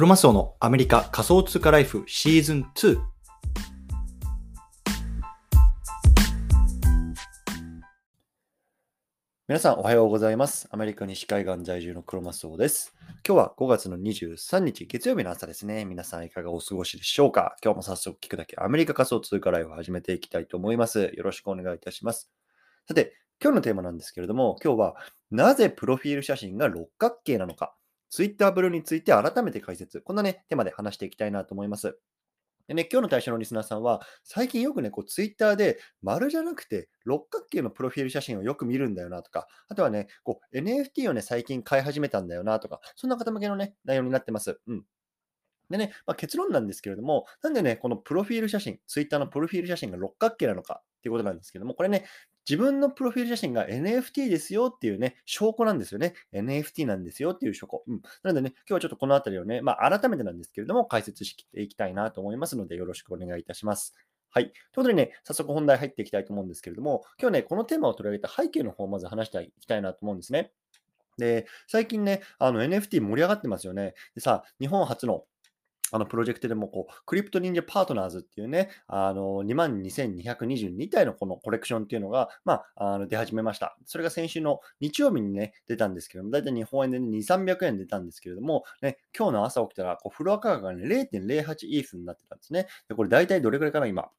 クロマスオのアメリカ仮想通貨ライフシーズン2。皆さんおはようございます。アメリカ西海岸在住のクロマスオです。今日は5月の23日月曜日の朝ですね。皆さんいかがお過ごしでしょうか？今日も早速聞くだけアメリカ仮想通貨ライフを始めていきたいと思います。よろしくお願いいたします。さて、今日のテーマなんですけれども、今日はなぜプロフィール写真が六角形なのか、ツイッターブルーについて改めて解説、こんなね、テーマで話していきたいなと思います。でね、今日の対象のリスナーさんは、最近よくね、こうツイッターで丸じゃなくて六角形のプロフィール写真をよく見るんだよなとか、あとはね、こう NFT をね、最近買い始めたんだよなとか、そんな方向けのね、内容になってます。うん。でね、まあ、結論なんですけれども、なんでね、このプロフィール写真、ツイッターのプロフィール写真が六角形なのかっていうことなんですけども、これね、自分のプロフィール写真が NFT ですよっていうね、証拠なんですよね。NFT なんですよっていう証拠。うん。なのでね、今日はちょっとこのあたりをね、まあ、改めてなんですけれども、解説していきたいなと思いますので、よろしくお願いいたします。はい。ということでね、早速本題入っていきたいと思うんですけれども、今日ね、このテーマを取り上げた背景の方をまず話していきたいなと思うんですね。で、最近ね、あの NFT 盛り上がってますよね。でさ、日本初のあのプロジェクトでもこう、クリプト忍者パートナーズっていうね、あの22,222体のこのコレクションっていうのが、まあ、あの出始めました。それが先週の日曜日にね、出たんですけども、だいたい日本円で、ね、2、300円出たんですけれども、ね、今日の朝起きたら、こうフロア価格がね、0.08イースになってたんですね。で、これ大体どれくらいかな、今。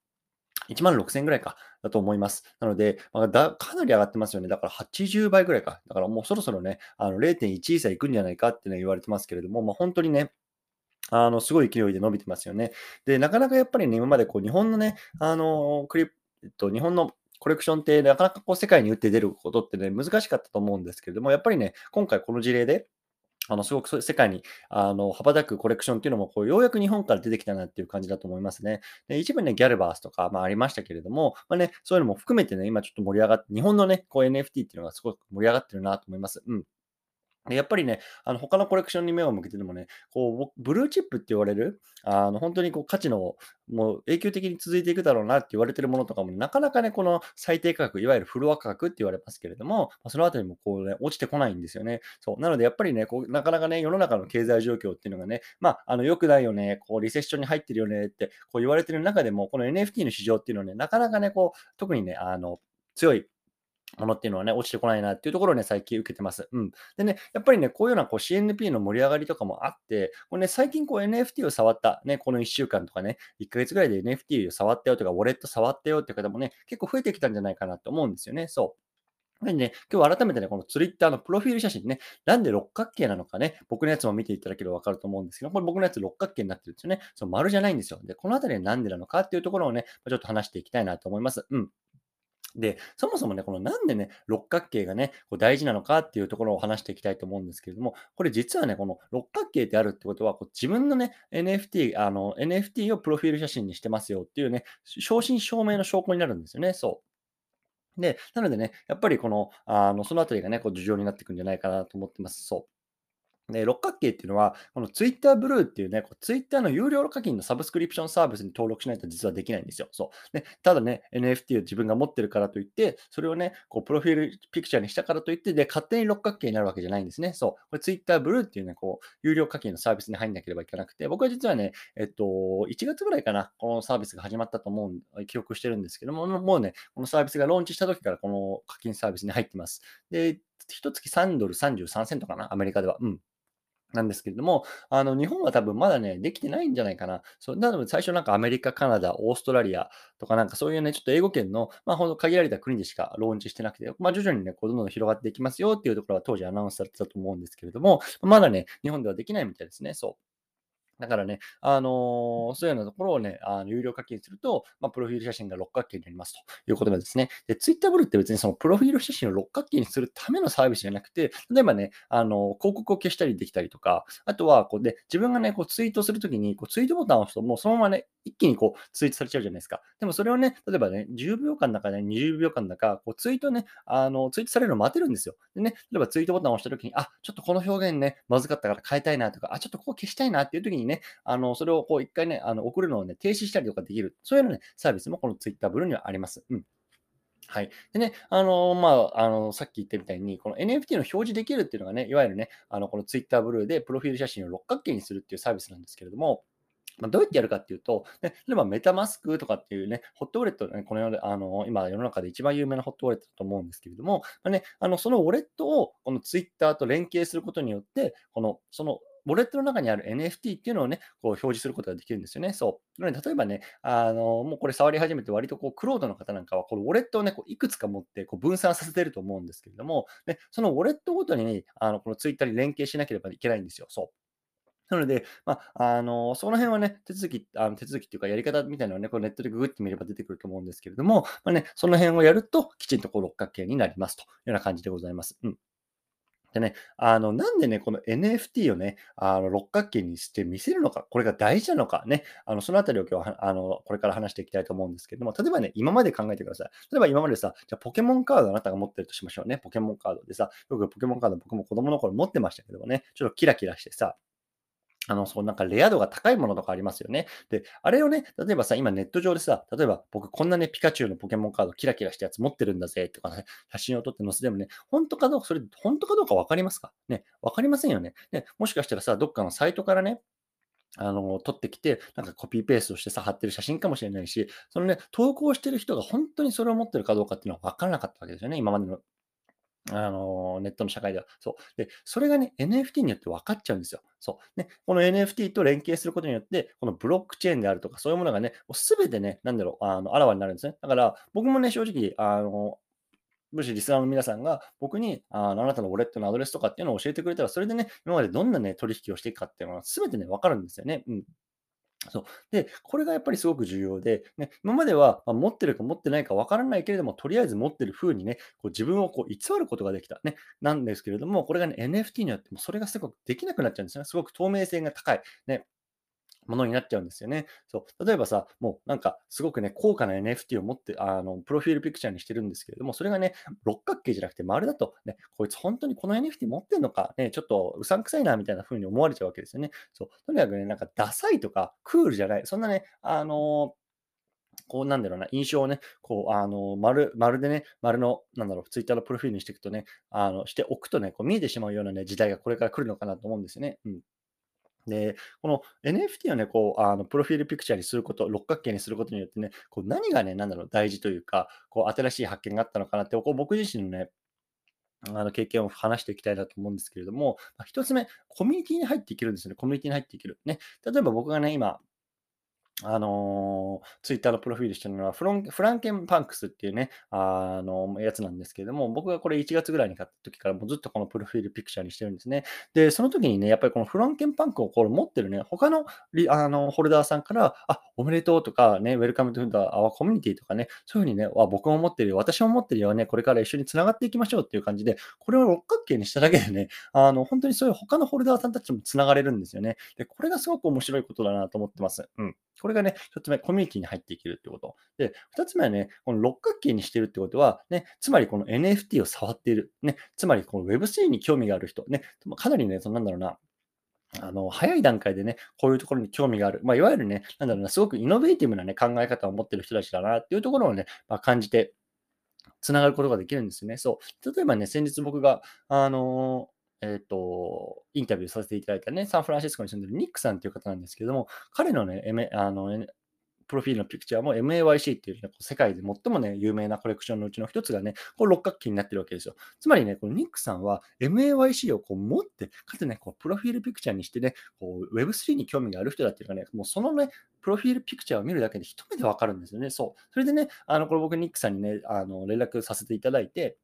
1万6000ぐらいか、だと思います。なので、まあ、だかなり上がってますよね。だから80倍ぐらいか。だからもうそろそろね、あの0.1イーサいくんじゃないかって、ね、言われてますけれども、まあ、本当にね、あの、すごい勢いで伸びてますよね。で、なかなかやっぱりね、今までこう、日本のね、あの、クリプえっと、日本のコレクションってなかなかこう、世界に打って出ることってね、難しかったと思うんですけれども、やっぱりね、今回この事例で、あの、すごく世界に、あの、羽ばたくコレクションっていうのも、こう、ようやく日本から出てきたなっていう感じだと思いますね。で、一部ね、ギャルバースとか、まあ、ありましたけれども、まあね、そういうのも含めてね、今ちょっと盛り上がって、日本のね、こう、NFT っていうのがすごく盛り上がってるなと思います。うん。やっぱりね、あの他のコレクションに目を向けてでもね、こうブルーチップって言われる、あの本当にこう価値のもう永久的に続いていくだろうなって言われてるものとかも、なかなかね、この最低価格、いわゆるフロア価格って言われますけれども、そのあたりもこう、ね、落ちてこないんですよね。そうなので、やっぱりねこう、なかなかね、世の中の経済状況っていうのがね、まあ、あの良くないよね、こうリセッションに入ってるよねってこう言われてる中でも、この NFT の市場っていうのはね、なかなかね、こう特にね、あの強いものっていうのはね、落ちてこないなっていうところをね、最近受けてます。うん。でね、やっぱりね、こういうようなこう CNP の盛り上がりとかもあって、これね、最近こう NFT を触った、ね、この1週間とかね、1ヶ月ぐらいで NFT を触ったよとか、ウォレット触ったよっていう方もね、結構増えてきたんじゃないかなと思うんですよね。そう。なのでね、今日改めてね、この Twitter のプロフィール写真ね、なんで六角形なのかね、僕のやつも見ていただければわかると思うんですけど、これ僕のやつ六角形になってるんですよね。そう、丸じゃないんですよ。で、このあたりはなんでなのかっていうところをね、ちょっと話していきたいなと思います。うん。で、そもそもね、このなんでね、六角形がね、こう大事なのかっていうところを話していきたいと思うんですけれども、これ実はね、この六角形であるってことは、こう自分のね、NFT、あの、NFT をプロフィール写真にしてますよっていうね、正真正銘の証拠になるんですよね、そう。で、なのでね、やっぱりこの、あの、そのあたりがね、こう、重要になっていくんじゃないかなと思ってます。そう。で、六角形っていうのは、この Twitter ブルーっていうね、う Twitter の有料課金のサブスクリプションサービスに登録しないと実はできないんですよ。そう。ね、ただね、NFT を自分が持ってるからといって、それをね、こうプロフィールピクチャーにしたからといって、で、勝手に六角形になるわけじゃないんですね。そう。これ Twitter ブルーっていうね、こう、有料課金のサービスに入んなければいけなくて、僕は実はね、えっと、1月ぐらいかな、このサービスが始まったと思う、記憶してるんですけども、もうね、このサービスがローンチした時からこの課金サービスに入ってます。で、一月3ドル33セントかな、アメリカでは。うん。なんですけれども、あの、日本は多分まだね、できてないんじゃないかな。そう、なので最初なんかアメリカ、カナダ、オーストラリアとかなんかそういうね、ちょっと英語圏の、まあほんと限られた国でしかローンチしてなくて、まあ徐々にね、こうどんどん広がっていきますよっていうところは当時アナウンスされてたと思うんですけれども、まだね、日本ではできないみたいですね。そう。だからね、あのー、そういうようなところをね、あの有料課金すると、まあ、プロフィール写真が六角形になりますということなんですね。で、Twitter ブルって別にそのプロフィール写真を六角形にするためのサービスじゃなくて、例えばね、あの、広告を消したりできたりとか、あとは、こうで、自分がね、こうツイートするときに、こうツイートボタンを押すと、もうそのままね、一気にこうツイートされちゃうじゃないですか。でもそれをね、例えばね、10秒間だかね、20秒間だか、こうツイートね、あの、ツイートされるのを待てるんですよ。でね、例えばツイートボタンを押したときに、あ、ちょっとこの表現ね、まずかったから変えたいなとか、あ、ちょっとここ消したいなっていうときにね、ねあの、それをこう一回ね、あの送るのをね、停止したりとかできる。そういうのね、サービスもこの Twitter ブルーにはあります。うん。はい。でね、あの、まあ、あの、さっき言ったみたいに、この NFT の表示できるっていうのがね、いわゆるね、あの、この Twitter ブルーでプロフィール写真を六角形にするっていうサービスなんですけれども、ま、どうやってやるかっていうと、ね、例えばメタマスクとかっていうね、ホットウォレット、ね、この世で、あの、今世の中で一番有名なホットウォレットだと思うんですけれども、まあね、あの、そのウォレットをこの Twitter と連携することによって、この、そのウォレットの中にある NFT っていうのをね、こう表示することができるんですよね。そう。なので、例えばね、あの、もうこれ触り始めて割とこう、クロードの方なんかは、このウォレットをね、こういくつか持ってこう分散させてると思うんですけれども、でそのウォレットごとにね、あの、このツイッターに連携しなければいけないんですよ。そう。なので、まあ、あの、その辺はね、手続き、あの手続きっていうかやり方みたいなのはね、こうネットでググってみれば出てくると思うんですけれども、まあね、その辺をやると、きちんとこう六角形になりますというような感じでございます。うん。でね、あの、なんでね、この NFT をね、あの、六角形にして見せるのか、これが大事なのかね、あの、そのあたりを今日は、あの、これから話していきたいと思うんですけども、例えばね、今まで考えてください。例えば今までさ、じゃポケモンカードあなたが持ってるとしましょうね。ポケモンカードでさ、よくポケモンカード僕も子供の頃持ってましたけどもね、ちょっとキラキラしてさ、あの、そう、なんかレア度が高いものとかありますよね。で、あれをね、例えばさ、今ネット上でさ、例えば僕こんなね、ピカチュウのポケモンカードキラキラしたやつ持ってるんだぜとかね、写真を撮って載せてもね、本当かどうか、それ本当かどうかわかりますか？ね、わかりませんよね。ね、もしかしたらさ、どっかのサイトからね、あの、撮ってきて、なんかコピーペーストしてさ、貼ってる写真かもしれないし、そのね、投稿してる人が本当にそれを持ってるかどうかっていうのは分からなかったわけですよね、今までのあの、ネットの社会では。そう。で、それがね、NFT によって分かっちゃうんですよ。そう。ね、この NFT と連携することによって、このブロックチェーンであるとか、そういうものがね、すべてね、なんだろう、あの、あらわになるんですね。だから、僕もね、正直、あの、もしリスナーの皆さんが僕にああなたのウォレットのアドレスとかっていうのを教えてくれたら、それでね、今までどんなね、取引をしていくかっていうのは全てね、わかるんですよね。うん。そう。で、これがやっぱりすごく重要で、ね、今までは、ま、持ってるか持ってないかわからないけれども、とりあえず持ってる風にね、こう自分をこう偽ることができた、ね、なんですけれども、これがね、NFT によってもそれがすごくできなくなっちゃうんですね。すごく透明性が高い。ね、ものになっちゃうんですよね。そう。例えばさ、もうなんかすごくね、高価な NFT を持って、あの、プロフィールピクチャーにしてるんですけれども、それがね、六角形じゃなくて丸だと、ね、こいつ本当にこの NFT 持ってんのか、ね、ちょっとうさんくさいな、みたいな風に思われちゃうわけですよね。そう。とにかくね、なんかダサいとかクールじゃない、そんなね、あのこうなんだろうな、印象をね、こう、あの、丸、丸でね、丸の、なんだろう、ツイッターのプロフィールにしていくとね、あの、しておくとね、こう見えてしまうようなね、時代がこれから来るのかなと思うんですよね。うん。で、この NFT をね、こう、あの、プロフィールピクチャーにすること、六角形にすることによってね、こう何がね、なんだろう、大事というか、こう、新しい発見があったのかなって、こう僕自身のね、あの経験を話していきたいなと思うんですけれども、まあ、一つ目、コミュニティに入っていけるんですよね。コミュニティに入っていける。ね。例えば僕がね、今、あの、ツイッターのプロフィールしてるのはフロン、フランケンパンクスっていうね、あの、やつなんですけれども、僕がこれ1月ぐらいに買った時からもうずっとこのプロフィールピクチャーにしてるんですね。で、その時にね、やっぱりこのフランケンパンクをこれ持ってるね、他のリあのホルダーさんから、あ、おめでとうとかね、 Welcome to the、our community とかね、そういうふうにね、僕も持ってるよ、私も持ってるよね、これから一緒に繋がっていきましょうっていう感じで、これを六角形にしただけでね、あの、本当にそういう他のホルダーさんたちも繋がれるんですよね。で、これがすごく面白いことだなと思ってます。うん。これがね、一つ目、コミュニティに入っていけるってこと。で、二つ目はね、この六角形にしてるってことは、ね、つまりこの NFT を触っている。ね、つまりこの Web3 に興味がある人。ね、かなりね、そのなんだろうな、あの、早い段階でね、こういうところに興味がある。まあ、いわゆるね、なんだろうな、すごくイノベーティブなね、考え方を持ってる人たちだなっていうところをね、まあ、感じて、つながることができるんですよね。そう。例えばね、先日僕が、あのえっ、ー、と、インタビューさせていただいたね、サンフランシスコに住んでるニックさんっていう方なんですけども、彼のね、M、あの、プロフィールのピクチャーも MAYC っていう、ね、世界で最もね、有名なコレクションのうちの一つがね、こう六角形になってるわけですよ。つまりね、このニックさんは MAYC をこう持って、かつね、こうプロフィールピクチャーにしてね、こう Web3 に興味がある人だっていうかね、もうそのね、プロフィールピクチャーを見るだけで一目でわかるんですよね。そう。それでね、あの、これ僕ニックさんにね、あの、連絡させていただいて、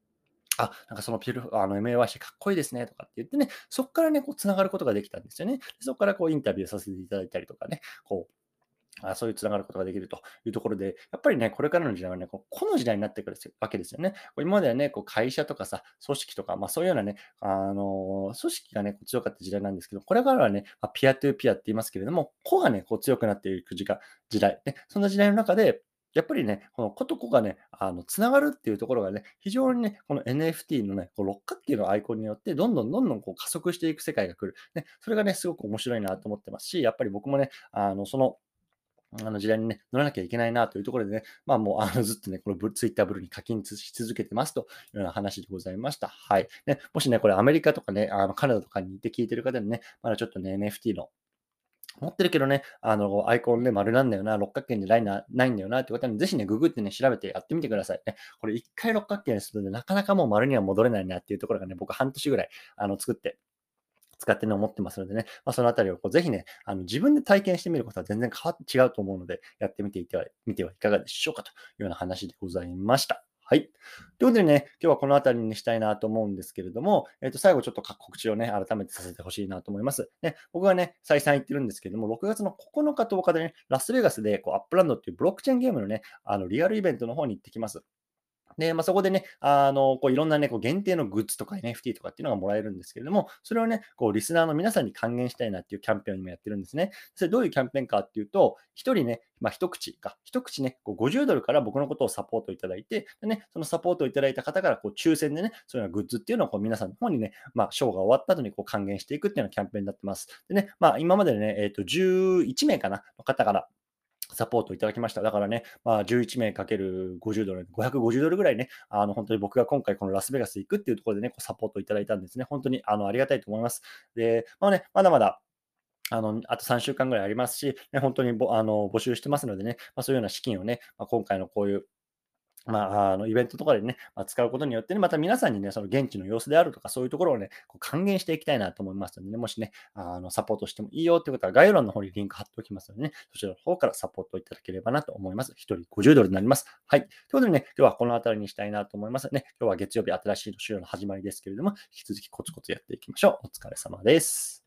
あ、なんかそのピル、あの MAYC かっこいいですねとかって言ってね、そこからね、こう繋がることができたんですよね。そこからこうインタビューさせていただいたりとかね、こう、あそういうつながることができるというところで、やっぱりね、これからの時代はね、ここの時代になってくるわけですよね。今まではね、こう会社とかさ、組織とか、まあそういうようなね、あの組織がね、強かった時代なんですけど、これからはね、まあ、ピアトゥーピアって言いますけれども、個がね、こう強くなっていく時間時代、ね、そんな時代の中で、やっぱりね、この子と子がね、あの、つながるっていうところがね、非常にね、この NFT のね、こう六角形のアイコンによって、どんどんどんどんこう加速していく世界が来る。ね、それがね、すごく面白いなと思ってますし、やっぱり僕もね、あの、その、あの時代にね、乗らなきゃいけないなというところでね、まあもうあのずっとね、このツイッターブルに課金し続けてますというような話でございました。はい。ね、もしね、これアメリカとかね、あのカナダとかに行って聞いてる方でね、まだちょっとね、NFT の持ってるけどね、あの、アイコンで丸なんだよな、六角形でないなないんだよなって方に、ぜひね、ググってね、調べてやってみてくださいね。これ一回六角形にすると、ね、なかなかもう丸には戻れないなっていうところがね、僕半年ぐらい、あの、作って使ってね、思ってますのでね、まあ、そのあたりをこうぜひね、あの自分で体験してみることは全然変わって違うと思うので、やってみていてはみてはいかがでしょうかというような話でございました。はい。ということでね、今日はこの辺りにしたいなと思うんですけれども、えっ、ー、と、最後ちょっと告知をね、改めてさせてほしいなと思います。ね、僕がね、再三言ってるんですけれども、6月の9日と10日でね、ラスベガスでこうアップランドっていうブロックチェーンゲームのね、あのリアルイベントの方に行ってきます。で、まあ、そこでね、あの、こういろんなね、こう限定のグッズとか NFT とかっていうのがもらえるんですけれども、それをね、こうリスナーの皆さんに還元したいなっていうキャンペーンを今やってるんですね。それどういうキャンペーンかっていうと、一人ね、まあ、一口か、一口ね、こう50ドルから僕のことをサポートいただいて、でね、そのサポートをいただいた方からこう抽選でね、そういうようなグッズっていうのをこう皆さんの方にね、まあ、ショーが終わった後にこう還元していくっていうようなキャンペーンになってます。でね、まあ、今までね、えっ、ー、と、11名かな、の方からサポートいただきました。だからね、まあ、11名かける50ドル、550ドルぐらいね、あの、本当に僕が今回このラスベガス行くっていうところでね、こうサポートいただいたんですね。本当にあのありがたいと思います。で、まあね、まだまだあの、あと3週間ぐらいありますし、ね、本当にぼあの募集してますのでね、まあ、そういうような資金をね、まあ、今回のこういうまあ、あのイベントとかでね、まあ、使うことによってね、また皆さんにね、その現地の様子であるとか、そういうところをね、こう還元していきたいなと思いますのでね、もしね、あのサポートしてもいいよってことは、概要欄の方にリンク貼っておきますのでね、そちらの方からサポートいただければなと思います。1人50ドルになります。はい。ということでね、今日はこの辺りにしたいなと思いますね。今日は月曜日、新しい週の始まりですけれども、引き続きコツコツやっていきましょう。お疲れ様です。